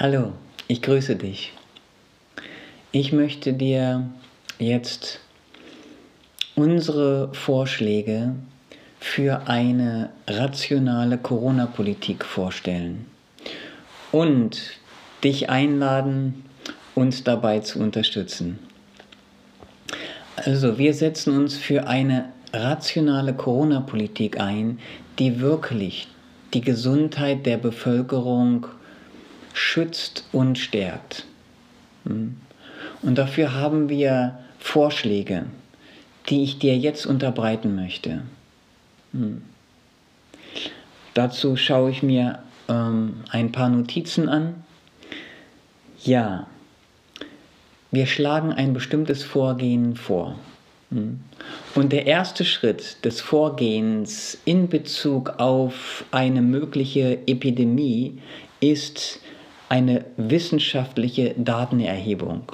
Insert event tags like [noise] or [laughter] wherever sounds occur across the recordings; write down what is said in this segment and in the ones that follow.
Hallo, ich grüße dich. Ich möchte dir jetzt unsere Vorschläge für eine rationale Corona-Politik vorstellen und dich einladen, uns dabei zu unterstützen. Also wir setzen uns für eine rationale Corona-Politik ein, die wirklich die Gesundheit der Bevölkerung schützt und stärkt. Hm? Und dafür haben wir Vorschläge, die ich dir jetzt unterbreiten möchte. Hm. Dazu schaue ich mir ähm, ein paar Notizen an. Ja, wir schlagen ein bestimmtes Vorgehen vor. Hm. Und der erste Schritt des Vorgehens in Bezug auf eine mögliche Epidemie ist eine wissenschaftliche Datenerhebung.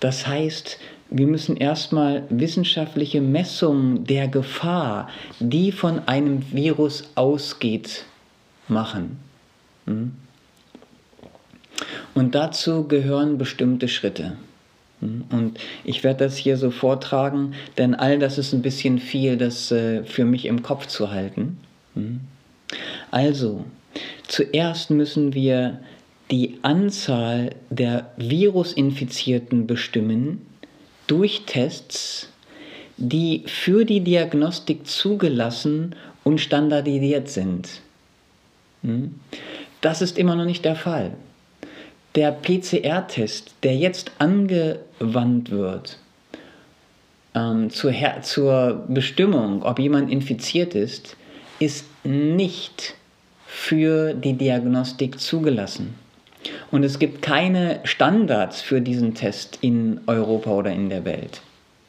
Das heißt, wir müssen erstmal wissenschaftliche Messungen der Gefahr, die von einem Virus ausgeht, machen. Hm? Und dazu gehören bestimmte Schritte. Hm? Und ich werde das hier so vortragen, denn all das ist ein bisschen viel, das äh, für mich im Kopf zu halten. Hm? Also, Zuerst müssen wir die Anzahl der Virusinfizierten bestimmen durch Tests, die für die Diagnostik zugelassen und standardisiert sind. Hm? Das ist immer noch nicht der Fall. Der PCR-Test, der jetzt angewandt wird ähm, zur, zur Bestimmung, ob jemand infiziert ist, ist nicht für die Diagnostik zugelassen. Und es gibt keine Standards für diesen Test in Europa oder in der Welt.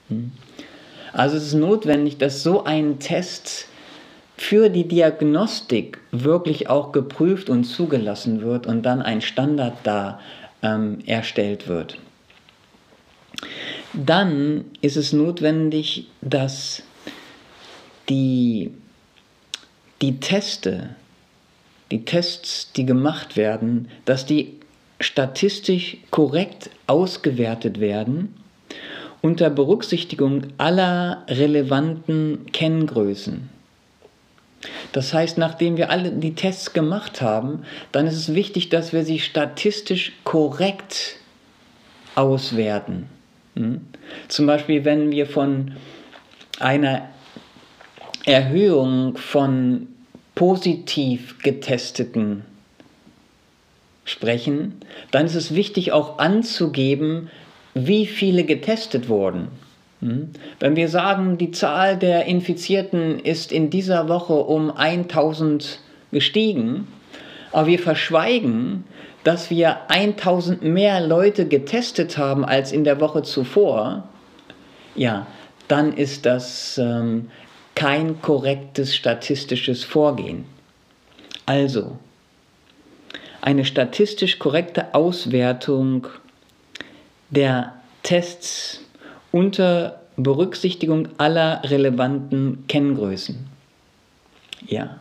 Hm? Also es ist notwendig, dass so ein Test für die Diagnostik wirklich auch geprüft und zugelassen wird und dann ein Standard da ähm, erstellt wird. Dann ist es notwendig, dass die, die Teste die Tests, die gemacht werden, dass die statistisch korrekt ausgewertet werden unter Berücksichtigung aller relevanten Kenngrößen. Das heißt, nachdem wir alle die Tests gemacht haben, dann ist es wichtig, dass wir sie statistisch korrekt auswerten. Hm? Zum Beispiel, wenn wir von einer Erhöhung von positiv getesteten sprechen, dann ist es wichtig auch anzugeben, wie viele getestet wurden. Hm? Wenn wir sagen, die Zahl der Infizierten ist in dieser Woche um 1000 gestiegen, aber wir verschweigen, dass wir 1000 mehr Leute getestet haben als in der Woche zuvor, ja, dann ist das ähm, kein korrektes statistisches Vorgehen. Also, eine statistisch korrekte Auswertung der Tests unter Berücksichtigung aller relevanten Kenngrößen. Ja.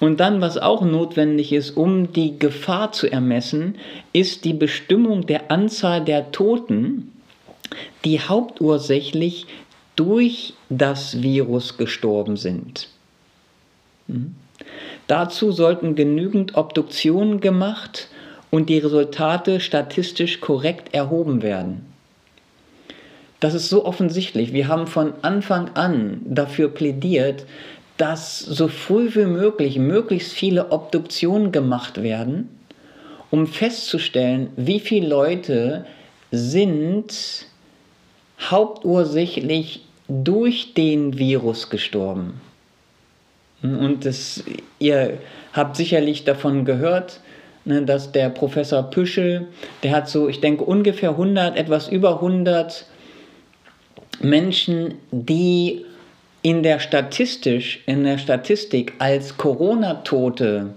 Und dann, was auch notwendig ist, um die Gefahr zu ermessen, ist die Bestimmung der Anzahl der Toten, die hauptursächlich durch das Virus gestorben sind. Hm? Dazu sollten genügend Obduktionen gemacht und die Resultate statistisch korrekt erhoben werden. Das ist so offensichtlich. Wir haben von Anfang an dafür plädiert, dass so früh wie möglich möglichst viele Obduktionen gemacht werden, um festzustellen, wie viele Leute sind hauptursächlich durch den Virus gestorben. Und das, ihr habt sicherlich davon gehört, ne, dass der Professor Püschel, der hat so, ich denke, ungefähr 100, etwas über 100 Menschen, die in der statistisch, in der Statistik als Corona-Tote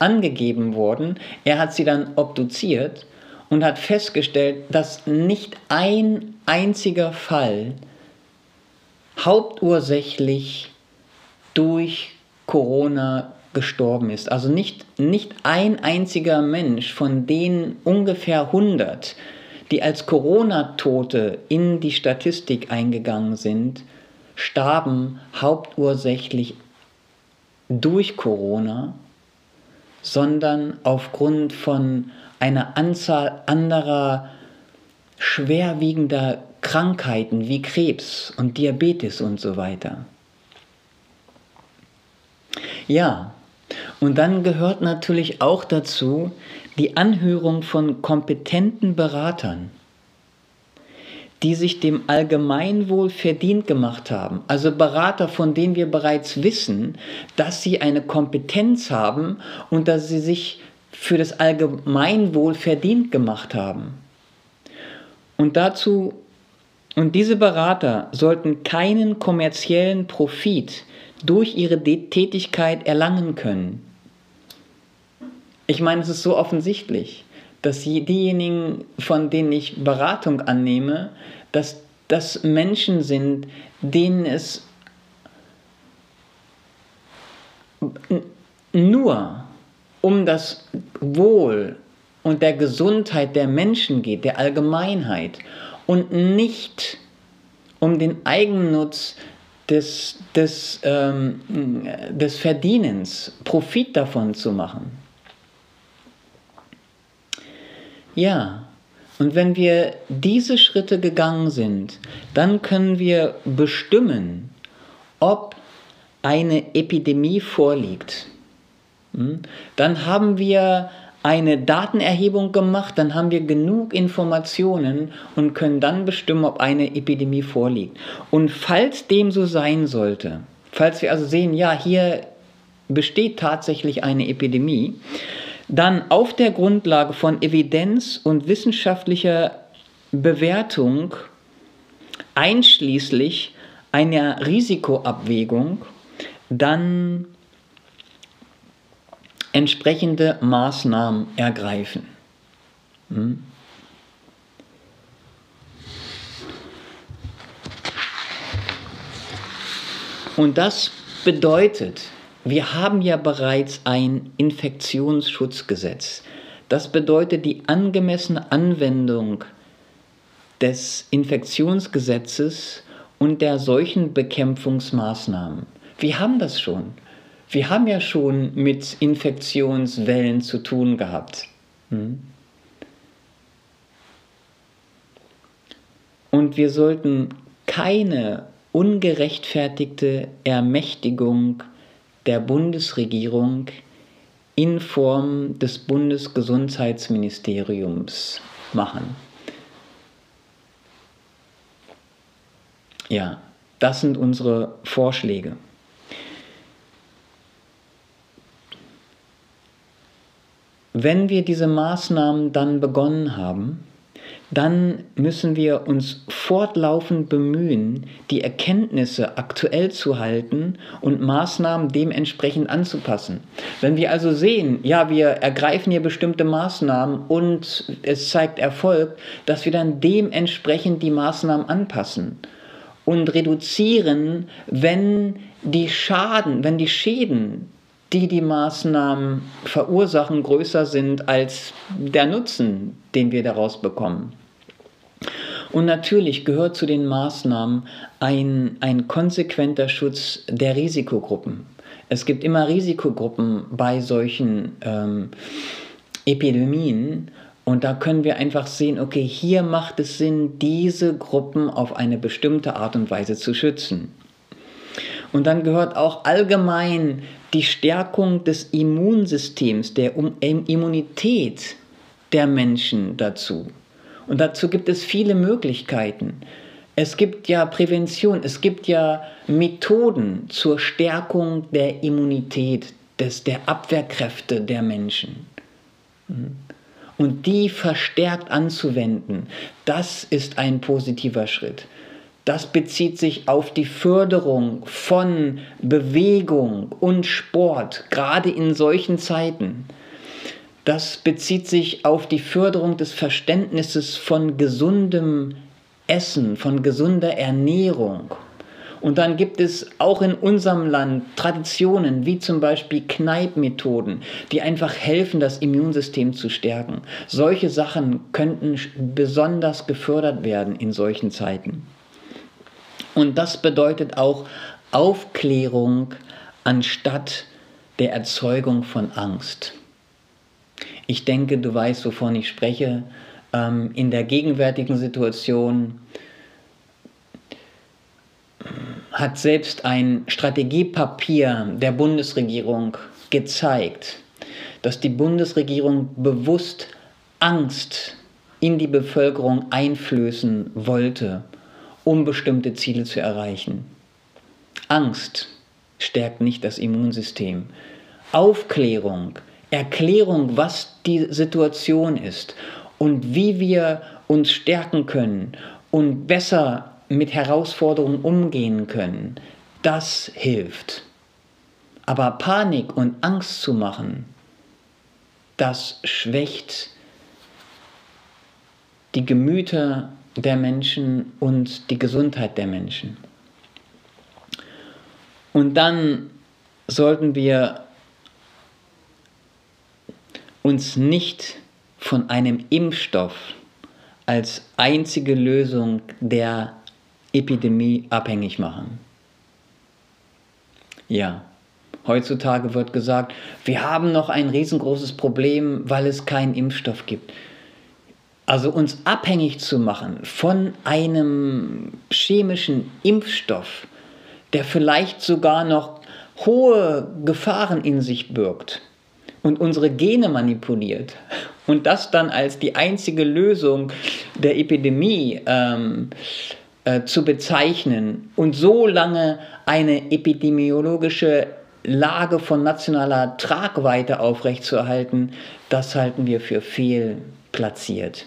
angegeben wurden. Er hat sie dann obduziert und hat festgestellt, dass nicht ein einziger Fall hauptursächlich durch Corona gestorben ist. Also nicht, nicht ein einziger Mensch von den ungefähr 100, die als Corona-Tote in die Statistik eingegangen sind, starben hauptursächlich durch Corona, sondern aufgrund von einer Anzahl anderer schwerwiegender Krankheiten wie Krebs und Diabetes und so weiter. Ja, und dann gehört natürlich auch dazu die Anhörung von kompetenten Beratern, die sich dem Allgemeinwohl verdient gemacht haben. Also Berater, von denen wir bereits wissen, dass sie eine Kompetenz haben und dass sie sich für das Allgemeinwohl verdient gemacht haben. Und dazu und diese Berater sollten keinen kommerziellen Profit durch ihre Tätigkeit erlangen können. Ich meine, es ist so offensichtlich, dass diejenigen, von denen ich Beratung annehme, dass das Menschen sind, denen es nur um das Wohl und der Gesundheit der Menschen geht, der Allgemeinheit und nicht um den Eigennutz des, des, ähm, des Verdienens, Profit davon zu machen. Ja, und wenn wir diese Schritte gegangen sind, dann können wir bestimmen, ob eine Epidemie vorliegt. Hm? Dann haben wir eine Datenerhebung gemacht, dann haben wir genug Informationen und können dann bestimmen, ob eine Epidemie vorliegt. Und falls dem so sein sollte, falls wir also sehen, ja, hier besteht tatsächlich eine Epidemie, dann auf der Grundlage von Evidenz und wissenschaftlicher Bewertung einschließlich einer Risikoabwägung dann entsprechende Maßnahmen ergreifen. Hm? Und das bedeutet, wir haben ja bereits ein Infektionsschutzgesetz. Das bedeutet die angemessene Anwendung des Infektionsgesetzes und der Seuchenbekämpfungsmaßnahmen. Wir haben das schon. Wir haben ja schon mit Infektionswellen zu tun gehabt. Hm? Und wir sollten keine ungerechtfertigte Ermächtigung der Bundesregierung in Form des Bundesgesundheitsministeriums machen. Ja, das sind unsere Vorschläge. Wenn wir diese Maßnahmen dann begonnen haben, dann müssen wir uns fortlaufend bemühen, die Erkenntnisse aktuell zu halten und Maßnahmen dementsprechend anzupassen. Wenn wir also sehen, ja, wir ergreifen hier bestimmte Maßnahmen und es zeigt Erfolg, dass wir dann dementsprechend die Maßnahmen anpassen und reduzieren, wenn die Schaden, wenn die Schäden die die Maßnahmen verursachen, größer sind als der Nutzen, den wir daraus bekommen. Und natürlich gehört zu den Maßnahmen ein, ein konsequenter Schutz der Risikogruppen. Es gibt immer Risikogruppen bei solchen ähm, Epidemien und da können wir einfach sehen, okay, hier macht es Sinn, diese Gruppen auf eine bestimmte Art und Weise zu schützen. Und dann gehört auch allgemein die Stärkung des Immunsystems, der Immunität der Menschen dazu. Und dazu gibt es viele Möglichkeiten. Es gibt ja Prävention, es gibt ja Methoden zur Stärkung der Immunität, des, der Abwehrkräfte der Menschen. Und die verstärkt anzuwenden, das ist ein positiver Schritt das bezieht sich auf die Förderung von Bewegung und Sport, gerade in solchen Zeiten. Das bezieht sich auf die Förderung des Verständnisses von gesundem Essen, von gesunder Ernährung. Und dann gibt es auch in unserem Land Traditionen, wie zum Beispiel Kneipmethoden, die einfach helfen, das Immunsystem zu stärken. Solche Sachen könnten besonders gefördert werden in solchen Zeiten. Und das bedeutet auch Aufklärung anstatt der Erzeugung von Angst. Ich denke, du weißt, wovon ich spreche. Ähm, in der gegenwärtigen Situation hat selbst ein Strategiepapier der Bundesregierung gezeigt, dass die Bundesregierung bewusst Angst in die Bevölkerung einflößen wollte, um bestimmte Ziele zu erreichen. Angst stärkt nicht das Immunsystem. Aufklärung, Erklärung, was die Situation ist und wie wir uns stärken können und besser mit Herausforderungen umgehen können, das hilft. Aber Panik und Angst zu machen, das schwächt die Gemüter der Menschen und die Gesundheit der Menschen. Und dann sollten wir uns nicht von einem Impfstoff als einzige Lösung der Epidemie abhängig machen. Ja, heutzutage wird gesagt, wir haben noch ein riesengroßes Problem, weil es keinen Impfstoff gibt. Also uns abhängig zu machen von einem chemischen Impfstoff, der vielleicht sogar noch hohe Gefahren in sich birgt und unsere Gene manipuliert und das dann als die einzige Lösung der Epidemie ähm, äh, zu bezeichnen und so lange eine epidemiologische Lage von nationaler Tragweite aufrechtzuerhalten, das halten wir für fehlplatziert.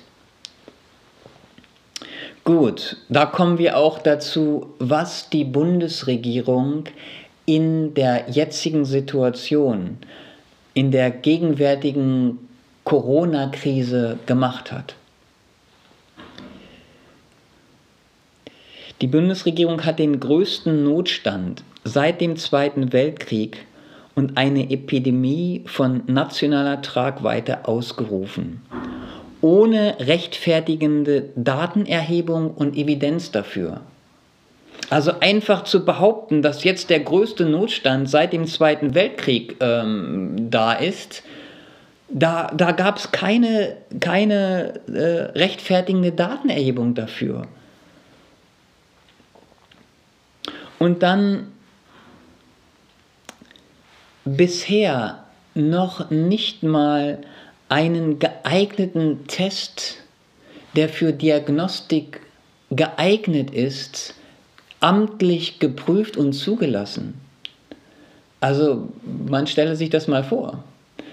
Gut, da kommen wir auch dazu, was die Bundesregierung in der jetzigen Situation, in der gegenwärtigen Corona-Krise gemacht hat. Die Bundesregierung hat den größten Notstand seit dem Zweiten Weltkrieg und eine Epidemie von nationaler Tragweite ausgerufen ohne rechtfertigende Datenerhebung und Evidenz dafür. Also einfach zu behaupten, dass jetzt der größte Notstand seit dem Zweiten Weltkrieg ähm, da ist, da, da gab es keine, keine äh, rechtfertigende Datenerhebung dafür. Und dann bisher noch nicht mal einen geeigneten Test, der für Diagnostik geeignet ist, amtlich geprüft und zugelassen. Also man stelle sich das mal vor.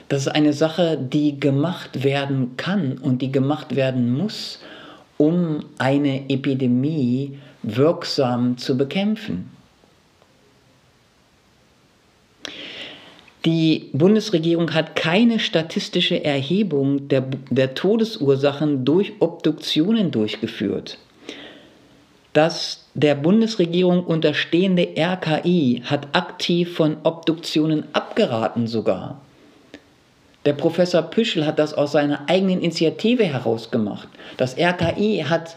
Das ist eine Sache, die gemacht werden kann und die gemacht werden muss, um eine Epidemie wirksam zu bekämpfen. Die Bundesregierung hat keine statistische Erhebung der, der Todesursachen durch Obduktionen durchgeführt. Das der Bundesregierung unterstehende RKI hat aktiv von Obduktionen abgeraten sogar. Der Professor Püschel hat das aus seiner eigenen Initiative herausgemacht. Das RKI hat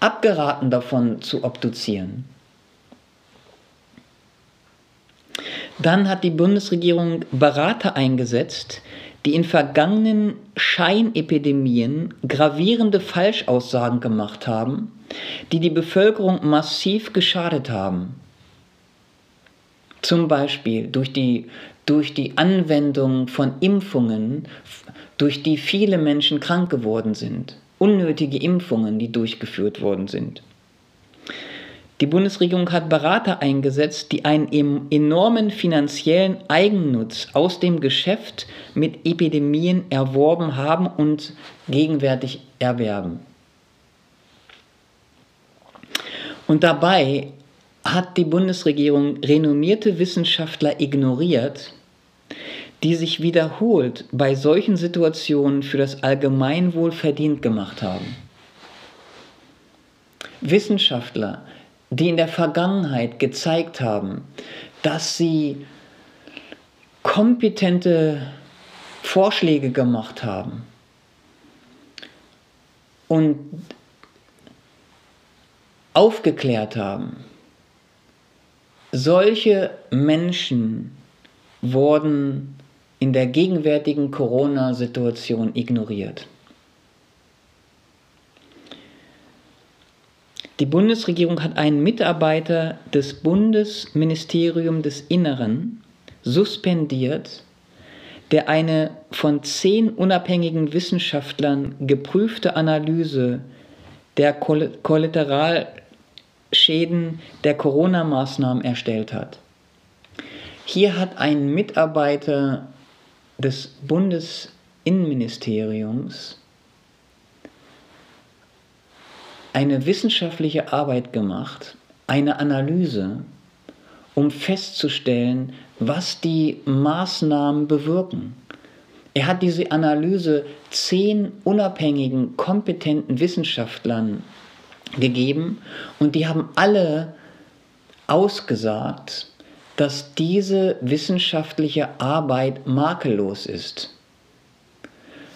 abgeraten davon zu obduzieren. Dann hat die Bundesregierung Berater eingesetzt, die in vergangenen Scheinepidemien gravierende Falschaussagen gemacht haben, die die Bevölkerung massiv geschadet haben. Zum Beispiel durch die, durch die Anwendung von Impfungen, durch die viele Menschen krank geworden sind. Unnötige Impfungen, die durchgeführt worden sind. Die Bundesregierung hat Berater eingesetzt, die einen enormen finanziellen Eigennutz aus dem Geschäft mit Epidemien erworben haben und gegenwärtig erwerben. Und dabei hat die Bundesregierung renommierte Wissenschaftler ignoriert, die sich wiederholt bei solchen Situationen für das Allgemeinwohl verdient gemacht haben. Wissenschaftler, die in der Vergangenheit gezeigt haben, dass sie kompetente Vorschläge gemacht haben und aufgeklärt haben. Solche Menschen wurden in der gegenwärtigen Corona-Situation ignoriert. Die Bundesregierung hat einen Mitarbeiter des Bundesministeriums des Inneren suspendiert, der eine von zehn unabhängigen Wissenschaftlern geprüfte Analyse der Kollateralschäden der Corona-Maßnahmen erstellt hat. Hier hat ein Mitarbeiter des Bundesinnenministeriums eine wissenschaftliche Arbeit gemacht, eine Analyse, um festzustellen, was die Maßnahmen bewirken. Er hat diese Analyse zehn unabhängigen, kompetenten Wissenschaftlern gegeben und die haben alle ausgesagt, dass diese wissenschaftliche Arbeit makellos ist.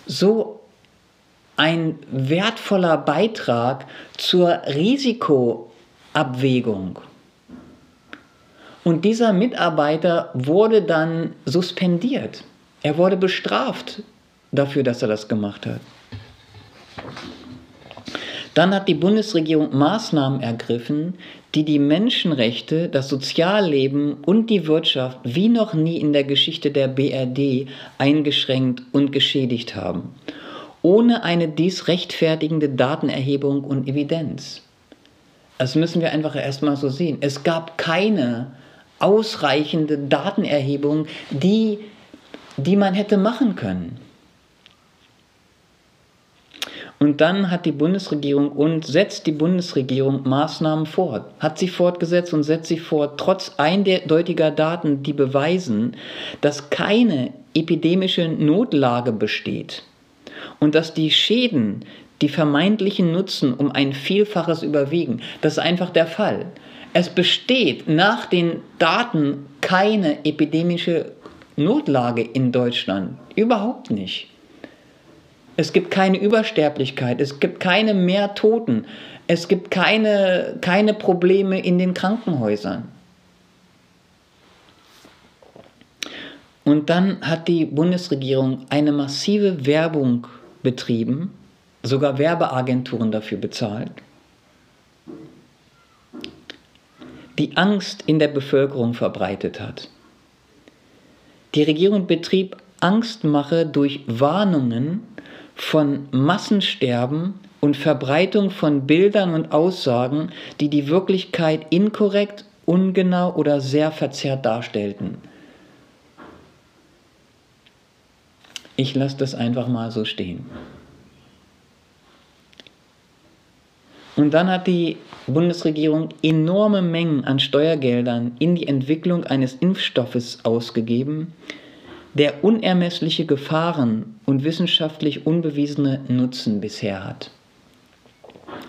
So ein wertvoller Beitrag zur Risikoabwägung. Und dieser Mitarbeiter wurde dann suspendiert. Er wurde bestraft dafür, dass er das gemacht hat. Dann hat die Bundesregierung Maßnahmen ergriffen, die die Menschenrechte, das Sozialleben und die Wirtschaft wie noch nie in der Geschichte der BRD eingeschränkt und geschädigt haben ohne eine dies rechtfertigende Datenerhebung und Evidenz. Das müssen wir einfach erstmal so sehen. Es gab keine ausreichende Datenerhebung, die, die man hätte machen können. Und dann hat die Bundesregierung und setzt die Bundesregierung Maßnahmen fort, hat sie fortgesetzt und setzt sie fort, trotz eindeutiger Daten, die beweisen, dass keine epidemische Notlage besteht und dass die Schäden, die vermeintlichen Nutzen um ein Vielfaches überwiegen. Das ist einfach der Fall. Es besteht nach den Daten keine epidemische Notlage in Deutschland. Überhaupt nicht. Es gibt keine Übersterblichkeit, es gibt keine mehr Toten, es gibt keine, keine Probleme in den Krankenhäusern. Und dann hat die Bundesregierung eine massive Werbung betrieben, sogar Werbeagenturen dafür bezahlt, die Angst in der Bevölkerung verbreitet hat. Die Regierung betrieb Angstmache durch Warnungen von Massensterben und Verbreitung von Bildern und Aussagen, die die Wirklichkeit inkorrekt, ungenau oder sehr verzerrt darstellten. Ich lasse das einfach mal so stehen. Und dann hat die Bundesregierung enorme Mengen an Steuergeldern in die Entwicklung eines Impfstoffes ausgegeben, der unermessliche Gefahren und wissenschaftlich unbewiesene Nutzen bisher hat.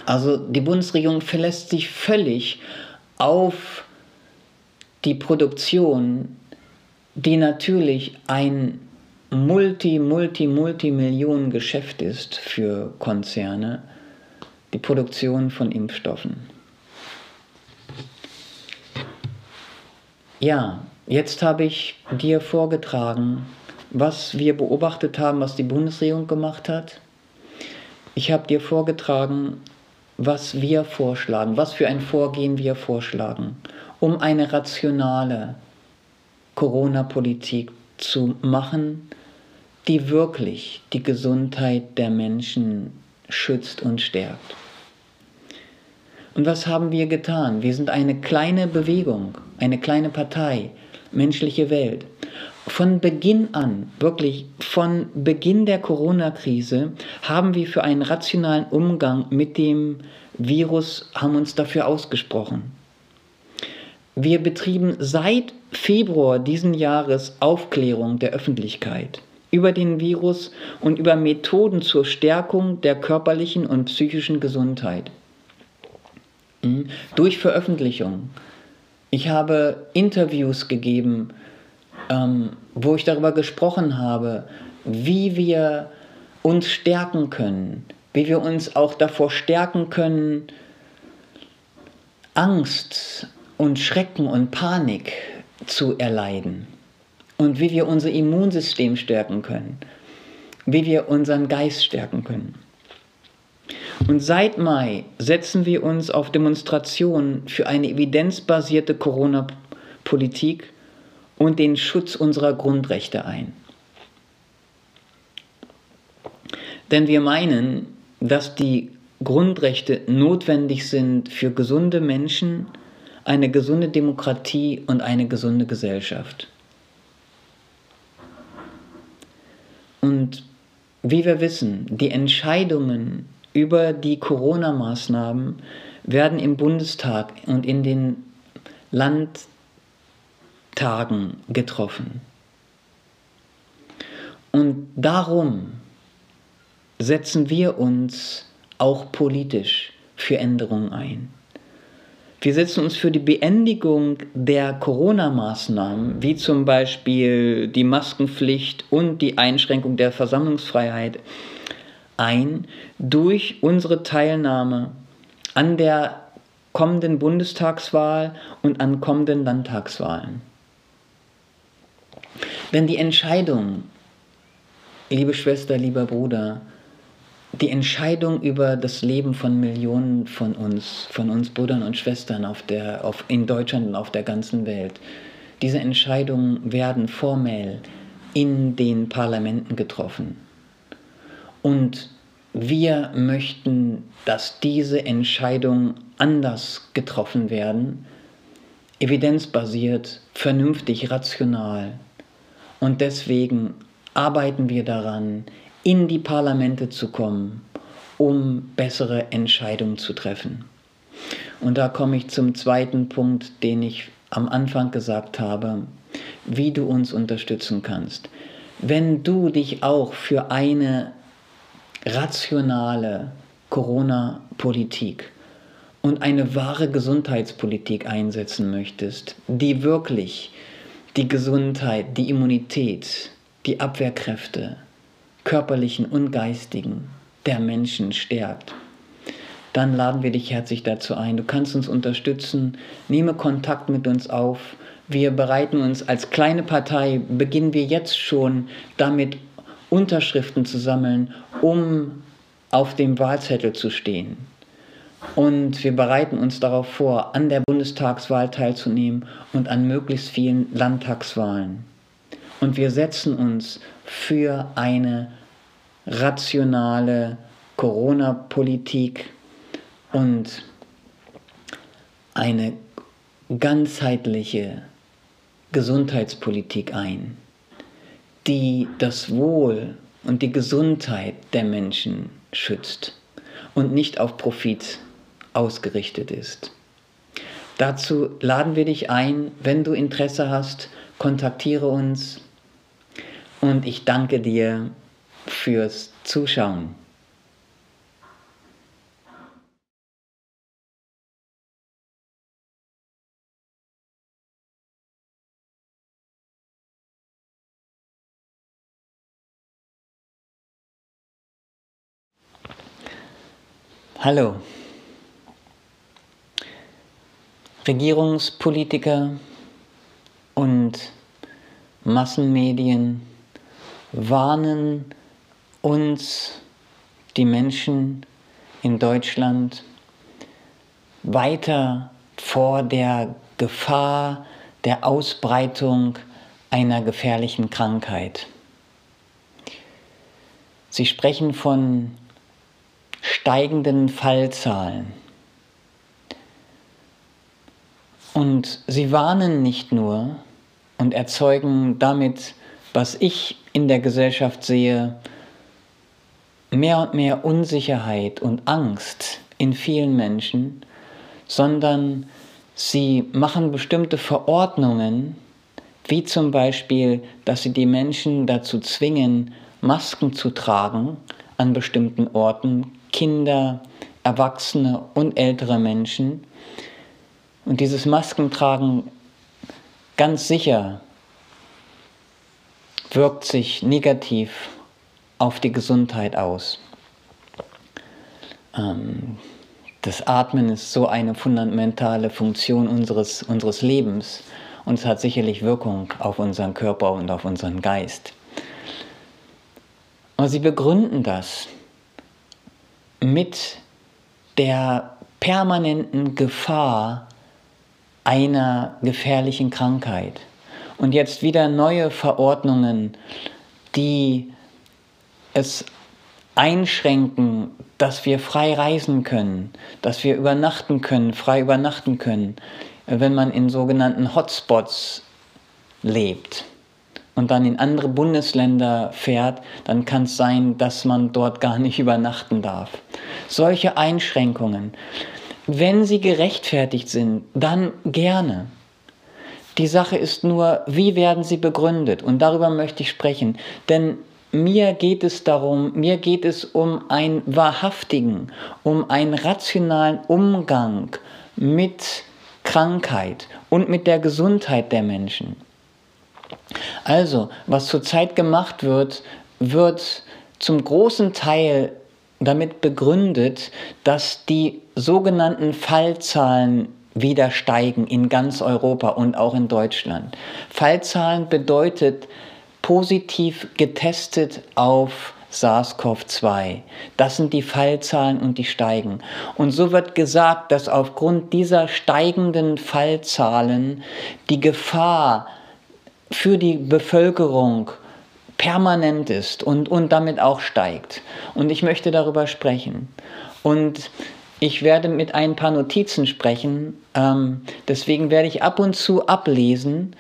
Also die Bundesregierung verlässt sich völlig auf die Produktion, die natürlich ein Multi, Multi, Multimillionen Geschäft ist für Konzerne, die Produktion von Impfstoffen. Ja, jetzt habe ich dir vorgetragen, was wir beobachtet haben, was die Bundesregierung gemacht hat. Ich habe dir vorgetragen, was wir vorschlagen, was für ein Vorgehen wir vorschlagen, um eine rationale Corona-Politik zu machen, die wirklich die Gesundheit der Menschen schützt und stärkt. Und was haben wir getan? Wir sind eine kleine Bewegung, eine kleine Partei, menschliche Welt. Von Beginn an, wirklich von Beginn der Corona-Krise, haben wir für einen rationalen Umgang mit dem Virus, haben uns dafür ausgesprochen. Wir betrieben seit Februar diesen Jahres Aufklärung der Öffentlichkeit über den Virus und über Methoden zur Stärkung der körperlichen und psychischen Gesundheit. Mhm. Durch Veröffentlichung. Ich habe Interviews gegeben, ähm, wo ich darüber gesprochen habe, wie wir uns stärken können, wie wir uns auch davor stärken können, Angst und Schrecken und Panik zu erleiden und wie wir unser Immunsystem stärken können, wie wir unseren Geist stärken können. Und seit Mai setzen wir uns auf Demonstrationen für eine evidenzbasierte Corona-Politik und den Schutz unserer Grundrechte ein. Denn wir meinen, dass die Grundrechte notwendig sind für gesunde Menschen, eine gesunde Demokratie und eine gesunde Gesellschaft. Und wie wir wissen, die Entscheidungen über die Corona-Maßnahmen werden im Bundestag und in den Landtagen getroffen. Und darum setzen wir uns auch politisch für Änderungen ein. Wir setzen uns für die Beendigung der Corona-Maßnahmen, wie zum Beispiel die Maskenpflicht und die Einschränkung der Versammlungsfreiheit, ein durch unsere Teilnahme an der kommenden Bundestagswahl und an kommenden Landtagswahlen. Denn die Entscheidung, liebe Schwester, lieber Bruder, die Entscheidung über das Leben von Millionen von uns, von uns Brüdern und Schwestern auf der, auf, in Deutschland und auf der ganzen Welt, diese Entscheidungen werden formell in den Parlamenten getroffen. Und wir möchten, dass diese Entscheidungen anders getroffen werden, evidenzbasiert, vernünftig, rational. Und deswegen arbeiten wir daran, in die Parlamente zu kommen, um bessere Entscheidungen zu treffen. Und da komme ich zum zweiten Punkt, den ich am Anfang gesagt habe, wie du uns unterstützen kannst. Wenn du dich auch für eine rationale Corona-Politik und eine wahre Gesundheitspolitik einsetzen möchtest, die wirklich die Gesundheit, die Immunität, die Abwehrkräfte, körperlichen und geistigen der Menschen stärkt, dann laden wir dich herzlich dazu ein. Du kannst uns unterstützen, nehme Kontakt mit uns auf. Wir bereiten uns als kleine Partei, beginnen wir jetzt schon damit, Unterschriften zu sammeln, um auf dem Wahlzettel zu stehen. Und wir bereiten uns darauf vor, an der Bundestagswahl teilzunehmen und an möglichst vielen Landtagswahlen. Und wir setzen uns für eine rationale Corona-Politik und eine ganzheitliche Gesundheitspolitik ein, die das Wohl und die Gesundheit der Menschen schützt und nicht auf Profit ausgerichtet ist. Dazu laden wir dich ein, wenn du Interesse hast, kontaktiere uns und ich danke dir fürs Zuschauen. Hallo. Regierungspolitiker und Massenmedien warnen uns, die Menschen in Deutschland, weiter vor der Gefahr der Ausbreitung einer gefährlichen Krankheit. Sie sprechen von steigenden Fallzahlen. Und sie warnen nicht nur und erzeugen damit, was ich in der Gesellschaft sehe, mehr und mehr Unsicherheit und Angst in vielen Menschen, sondern sie machen bestimmte Verordnungen, wie zum Beispiel, dass sie die Menschen dazu zwingen, Masken zu tragen an bestimmten Orten, Kinder Erwachsene und ältere Menschen. Und dieses Maskentragen ganz sicher wirkt sich negativ auf die Gesundheit aus. Ähm, das Atmen ist so eine fundamentale Funktion unseres, unseres Lebens und es hat sicherlich Wirkung auf unseren Körper und auf unseren Geist. Aber sie begründen das mit der permanenten Gefahr einer gefährlichen Krankheit. Und jetzt wieder neue Verordnungen, die es einschränken, dass wir frei reisen können, dass wir übernachten können, frei übernachten können, wenn man in sogenannten Hotspots lebt und dann in andere Bundesländer fährt, dann kann es sein, dass man dort gar nicht [laughs] übernachten darf. Solche Einschränkungen, wenn sie gerechtfertigt sind, dann gerne. Die Sache ist nur, wie werden sie begründet? Und darüber möchte ich sprechen. Denn mir geht es darum, mir geht es um einen wahrhaftigen, um einen rationalen Umgang mit Krankheit und mit der Gesundheit der Menschen. Also, was zurzeit gemacht wird, wird zum großen Teil damit begründet, dass die sogenannten Fallzahlen wieder steigen in ganz Europa und auch in Deutschland. Fallzahlen bedeutet positiv getestet auf SARS-CoV-2. Das sind die Fallzahlen und die steigen. Und so wird gesagt, dass aufgrund dieser steigenden Fallzahlen die Gefahr für die Bevölkerung permanent ist und, und damit auch steigt. Und ich möchte darüber sprechen. Und ich werde mit ein paar Notizen sprechen, ähm, deswegen werde ich ab und zu ablesen.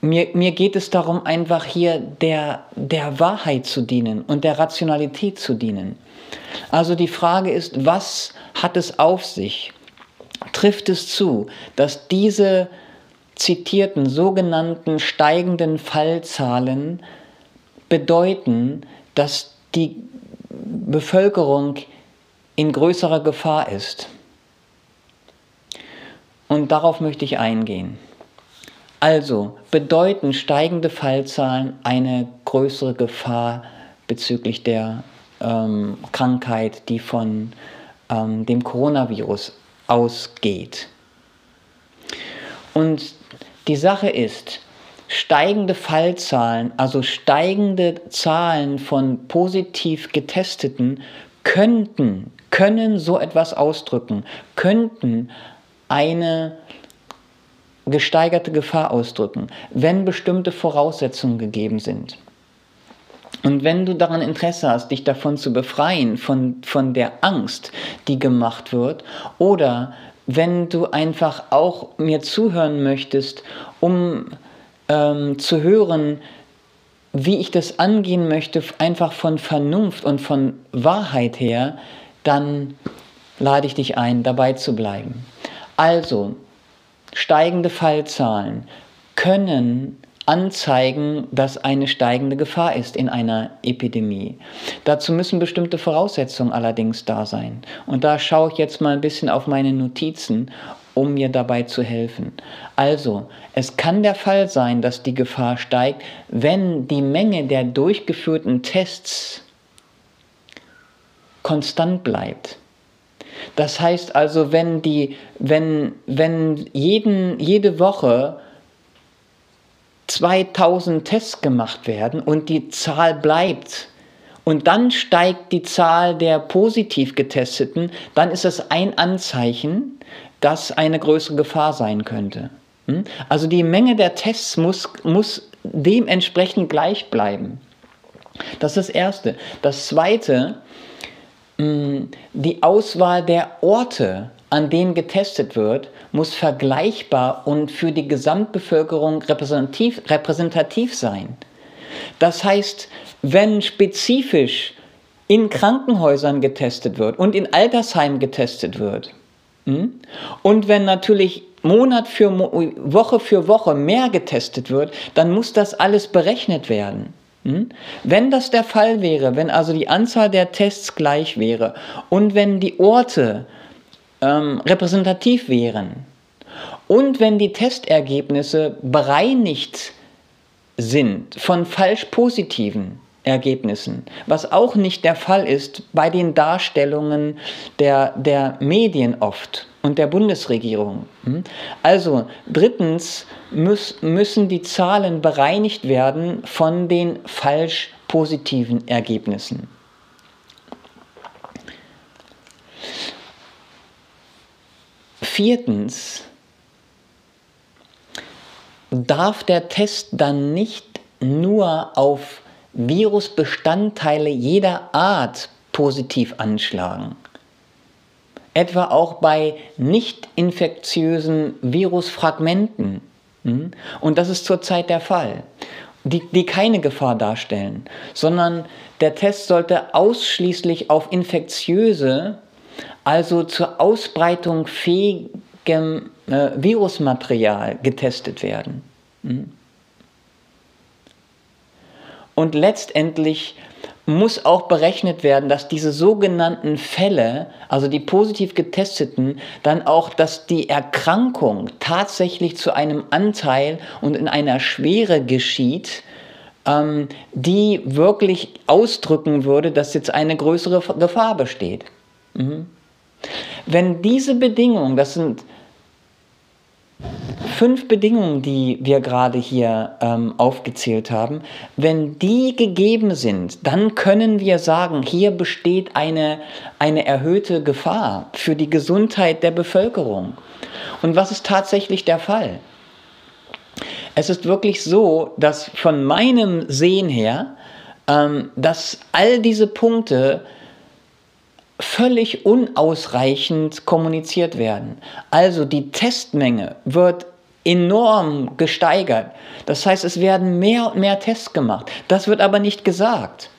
Mir, mir geht es darum, einfach hier der, der Wahrheit zu dienen und der Rationalität zu dienen. Also die Frage ist, was hat es auf sich? Trifft es zu, dass diese zitierten sogenannten steigenden Fallzahlen bedeuten, dass die Bevölkerung in größerer Gefahr ist. Und darauf möchte ich eingehen. Also bedeuten steigende Fallzahlen eine größere Gefahr bezüglich der ähm, Krankheit, die von ähm, dem Coronavirus ausgeht. Und die Sache ist, steigende Fallzahlen, also steigende Zahlen von positiv getesteten, könnten, können so etwas ausdrücken, könnten eine gesteigerte Gefahr ausdrücken, wenn bestimmte Voraussetzungen gegeben sind. Und wenn du daran Interesse hast, dich davon zu befreien, von, von der Angst, die gemacht wird, oder wenn du einfach auch mir zuhören möchtest, um ähm, zu hören, wie ich das angehen möchte, einfach von Vernunft und von Wahrheit her, dann lade ich dich ein, dabei zu bleiben. Also, steigende Fallzahlen können anzeigen, dass eine steigende Gefahr ist in einer Epidemie. Dazu müssen bestimmte Voraussetzungen allerdings da sein. Und da schaue ich jetzt mal ein bisschen auf meine Notizen, um mir dabei zu helfen. Also, es kann der Fall sein, dass die Gefahr steigt, wenn die Menge der durchgeführten Tests konstant bleibt. Das heißt also, wenn, die, wenn, wenn jeden, jede Woche 2000 Tests gemacht werden und die Zahl bleibt und dann steigt die Zahl der positiv getesteten, dann ist es ein Anzeichen, dass eine größere Gefahr sein könnte. Hm? Also die Menge der Tests muss, muss dementsprechend gleich bleiben. Das ist das Erste. Das Zweite, die Auswahl der Orte an denen getestet wird, muss vergleichbar und für die Gesamtbevölkerung repräsentativ, repräsentativ sein. Das heißt, wenn spezifisch in Krankenhäusern getestet wird und in Altersheimen getestet wird, hm, und wenn natürlich Monat für Woche für Woche mehr getestet wird, dann muss das alles berechnet werden. Hm? Wenn das der Fall wäre, wenn also die Anzahl der Tests gleich wäre und wenn die Orte ähm, repräsentativ wären und wenn die Testergebnisse bereinigt sind von falsch positiven Ergebnissen, was auch nicht der Fall ist bei den Darstellungen der, der Medien oft und der Bundesregierung. Hm? Also drittens müssen die Zahlen bereinigt werden von den falsch positiven Ergebnissen. Viertens darf der Test dann nicht nur auf Virusbestandteile jeder Art positiv anschlagen. Etwa auch bei nicht infektiösen Virusfragmenten. Hm? Und das ist zurzeit der Fall, die, die keine Gefahr darstellen, sondern der Test sollte ausschließlich auf infektiöse, also zur Ausbreitung fähigem äh, Virusmaterial getestet werden. Hm? Und letztendlich muss auch berechnet werden, dass diese sogenannten Fälle, also die positiv getesteten, dann auch, dass die Erkrankung tatsächlich zu einem Anteil und in einer Schwere geschieht, ähm, die wirklich ausdrücken würde, dass jetzt eine größere Gefahr besteht. Mhm. Wenn diese Bedingungen, das sind fünf Bedingungen, die wir gerade hier ähm, aufgezählt haben, wenn die gegeben sind, dann können wir sagen, hier besteht eine, eine erhöhte Gefahr für die Gesundheit der Bevölkerung. Und was ist tatsächlich der Fall? Es ist wirklich so, dass von meinem Sehen her, ähm, dass all diese Punkte völlig unausreichend kommuniziert werden. Also die Testmenge wird enorm gesteigert. Das heißt, es werden mehr und mehr Tests gemacht. Das wird aber nicht gesagt.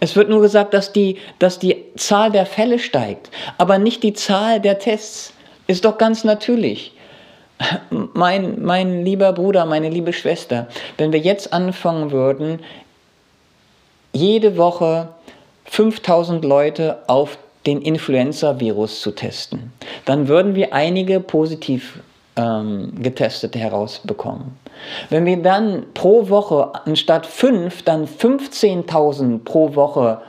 Es wird nur gesagt, dass die, dass die Zahl der Fälle steigt, aber nicht die Zahl der Tests. Ist doch ganz natürlich. Mein, mein lieber Bruder, meine liebe Schwester, wenn wir jetzt anfangen würden, jede Woche 5000 Leute auf den Influenza-Virus zu testen. Dann würden wir einige positiv ähm, Getestete herausbekommen. Wenn wir dann pro Woche anstatt 5 dann 15.000 pro Woche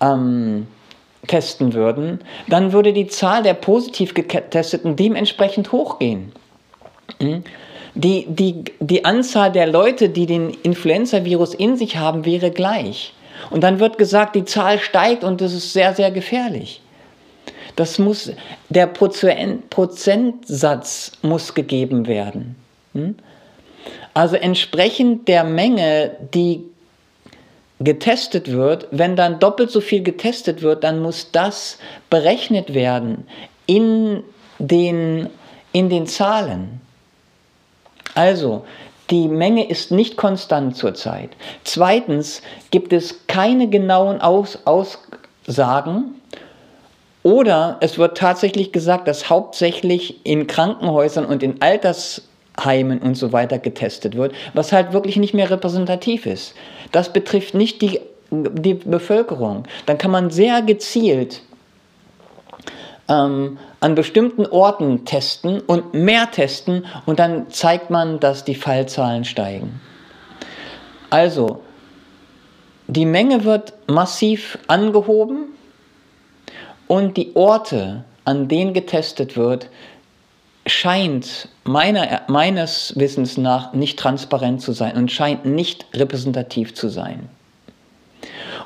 ähm, testen würden, dann würde die Zahl der positiv Getesteten dementsprechend hochgehen. Hm? Die, die, die Anzahl der Leute, die den Influenza-Virus in sich haben, wäre gleich. Und dann wird gesagt, die Zahl steigt und das ist sehr, sehr gefährlich. Das muss, der Prozentsatz muss gegeben werden. Hm? Also entsprechend der Menge, die getestet wird, wenn dann doppelt so viel getestet wird, dann muss das berechnet werden in den, in den Zahlen. Also, die Menge ist nicht konstant zurzeit. Zweitens gibt es keine genauen Aus Aussagen oder es wird tatsächlich gesagt, dass hauptsächlich in Krankenhäusern und in Altersheimen und so weiter getestet wird, was halt wirklich nicht mehr repräsentativ ist. Das betrifft nicht die, die Bevölkerung. Dann kann man sehr gezielt ähm, an bestimmten Orten testen und mehr testen und dann zeigt man, dass die Fallzahlen steigen. Also, die Menge wird massiv angehoben und die Orte, an denen getestet wird, scheint meiner, meines Wissens nach nicht transparent zu sein und scheint nicht repräsentativ zu sein.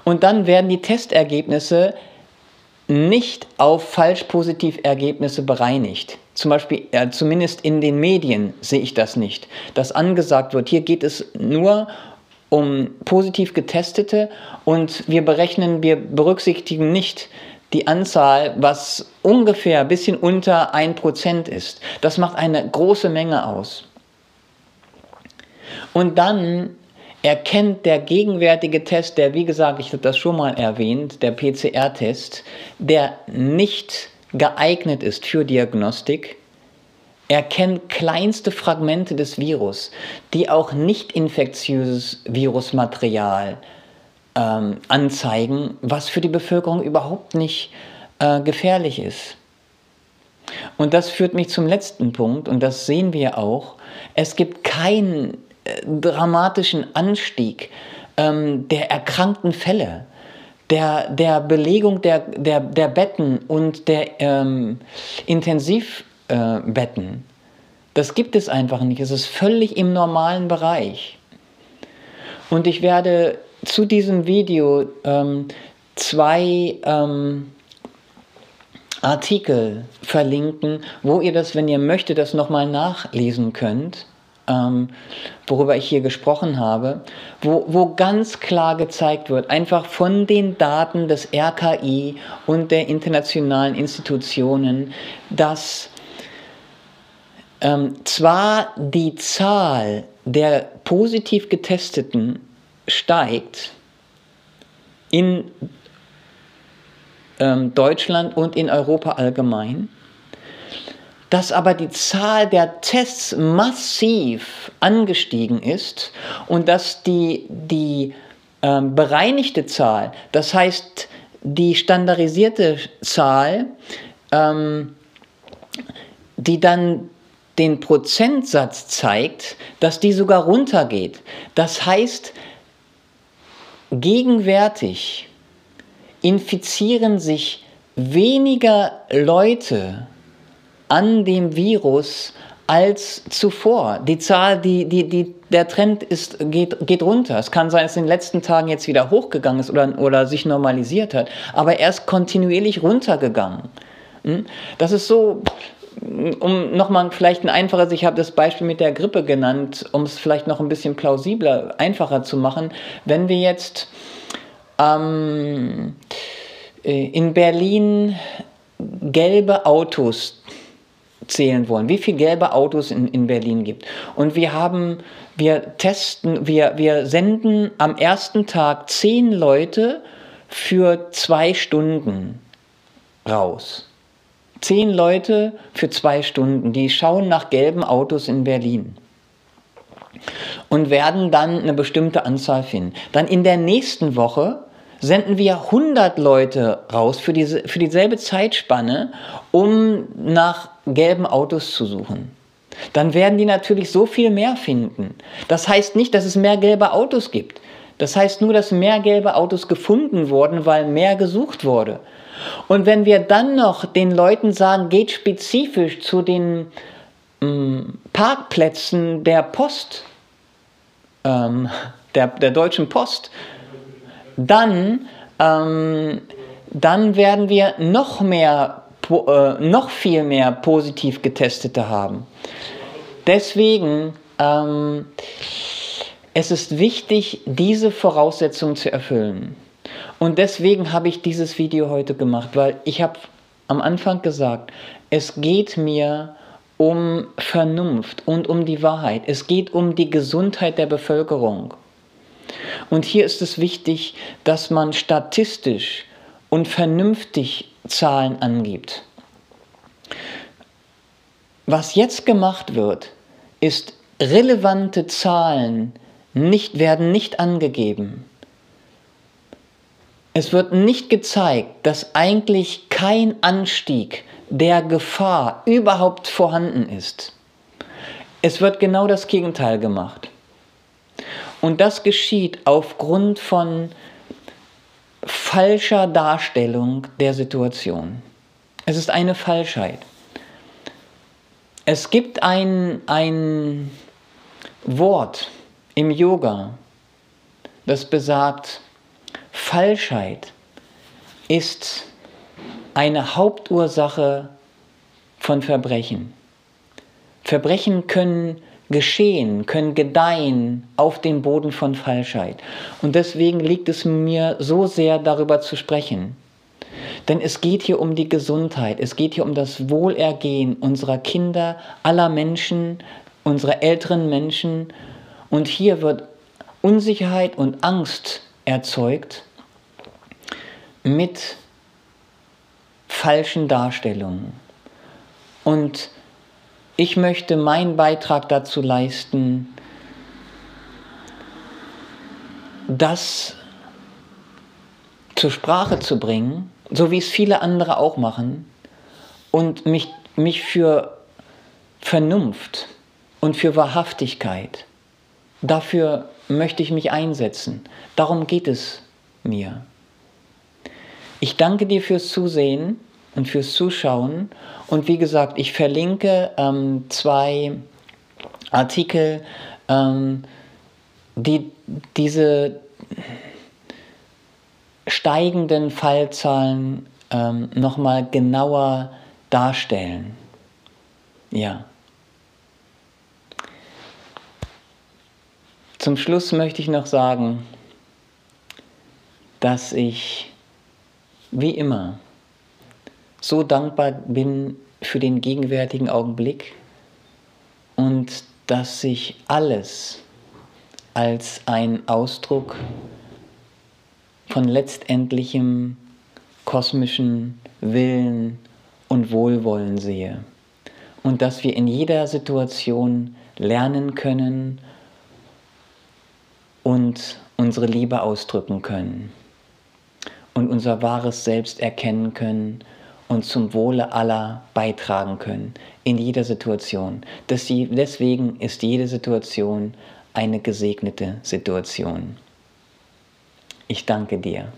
Und dann werden die Testergebnisse nicht auf Falsch-Positiv-Ergebnisse bereinigt. Zum Beispiel, äh, zumindest in den Medien sehe ich das nicht, dass angesagt wird, hier geht es nur um positiv getestete und wir berechnen, wir berücksichtigen nicht die Anzahl, was ungefähr ein bisschen unter 1% ist. Das macht eine große Menge aus. Und dann erkennt der gegenwärtige Test, der, wie gesagt, ich habe das schon mal erwähnt, der PCR-Test, der nicht geeignet ist für Diagnostik, erkennt kleinste Fragmente des Virus, die auch nicht infektiöses Virusmaterial äh, ähm, anzeigen, was für die Bevölkerung überhaupt nicht äh, gefährlich ist. Und das führt mich zum letzten Punkt, und das sehen wir auch. Es gibt keinen dramatischen Anstieg ähm, der erkrankten Fälle, der, der Belegung der, der, der Betten und der ähm, Intensivbetten. Äh, das gibt es einfach nicht. Es ist völlig im normalen Bereich. Und ich werde zu diesem Video ähm, zwei ähm, Artikel verlinken, wo ihr das, wenn ihr möchtet, das nochmal nachlesen könnt, ähm, worüber ich hier gesprochen habe, wo, wo ganz klar gezeigt wird, einfach von den Daten des RKI und der internationalen Institutionen, dass ähm, zwar die Zahl der positiv getesteten steigt in ähm, Deutschland und in Europa allgemein, dass aber die Zahl der Tests massiv angestiegen ist und dass die, die ähm, bereinigte Zahl, das heißt die standardisierte Zahl, ähm, die dann den Prozentsatz zeigt, dass die sogar runtergeht. Das heißt, gegenwärtig infizieren sich weniger Leute an dem Virus als zuvor. Die Zahl, die, die, die, der Trend ist, geht, geht runter. Es kann sein, dass in den letzten Tagen jetzt wieder hochgegangen ist oder, oder sich normalisiert hat, aber er ist kontinuierlich runtergegangen. Hm? Das ist so, um nochmal vielleicht ein einfaches, ich habe das Beispiel mit der Grippe genannt, um es vielleicht noch ein bisschen plausibler, einfacher zu machen. Wenn wir jetzt ähm, äh, in Berlin gelbe Autos zählen wollen, wie viele gelbe Autos in, in Berlin gibt. Und wir haben, wir testen, wir, wir senden am ersten Tag zehn Leute für zwei Stunden raus. Zehn Leute für zwei Stunden, die schauen nach gelben Autos in Berlin und werden dann eine bestimmte Anzahl finden. Dann in der nächsten Woche senden wir 100 Leute raus für, diese, für dieselbe Zeitspanne, um nach gelben Autos zu suchen. Dann werden die natürlich so viel mehr finden. Das heißt nicht, dass es mehr gelbe Autos gibt. Das heißt nur, dass mehr gelbe Autos gefunden wurden, weil mehr gesucht wurde. Und wenn wir dann noch den Leuten sagen, geht spezifisch zu den ähm, Parkplätzen der Post, ähm, der, der Deutschen Post, dann, ähm, dann werden wir noch mehr, äh, noch viel mehr positiv Getestete haben. Deswegen, ähm, es ist wichtig, diese Voraussetzungen zu erfüllen. Und deswegen habe ich dieses Video heute gemacht, weil ich habe am Anfang gesagt, es geht mir um Vernunft und um die Wahrheit. Es geht um die Gesundheit der Bevölkerung. Und hier ist es wichtig, dass man statistisch und vernünftig Zahlen angibt. Was jetzt gemacht wird, ist relevante Zahlen nicht, werden nicht angegeben. Es wird nicht gezeigt, dass eigentlich kein Anstieg der Gefahr überhaupt vorhanden ist. Es wird genau das Gegenteil gemacht. Und das geschieht aufgrund von falscher Darstellung der Situation. Es ist eine Falschheit. Es gibt ein, ein Wort im Yoga, das besagt, Falschheit ist eine Hauptursache von Verbrechen. Verbrechen können geschehen, können gedeihen auf dem Boden von Falschheit. Und deswegen liegt es mir so sehr darüber zu sprechen. Denn es geht hier um die Gesundheit, es geht hier um das Wohlergehen unserer Kinder, aller Menschen, unserer älteren Menschen. Und hier wird Unsicherheit und Angst erzeugt mit falschen Darstellungen. Und ich möchte meinen Beitrag dazu leisten, dass zur Sprache zu bringen, so wie es viele andere auch machen, und mich, mich für Vernunft und für Wahrhaftigkeit, dafür möchte ich mich einsetzen. Darum geht es mir. Ich danke dir fürs Zusehen und fürs Zuschauen. Und wie gesagt, ich verlinke ähm, zwei Artikel, ähm, die diese steigenden Fallzahlen ähm, nochmal genauer darstellen. Ja. Zum Schluss möchte ich noch sagen, dass ich wie immer so dankbar bin für den gegenwärtigen Augenblick und dass sich alles als ein Ausdruck von letztendlichem kosmischen Willen und Wohlwollen sehe. Und dass wir in jeder Situation lernen können und unsere Liebe ausdrücken können und unser wahres Selbst erkennen können und zum Wohle aller beitragen können, in jeder Situation. Deswegen ist jede Situation eine gesegnete Situation. Ich danke dir.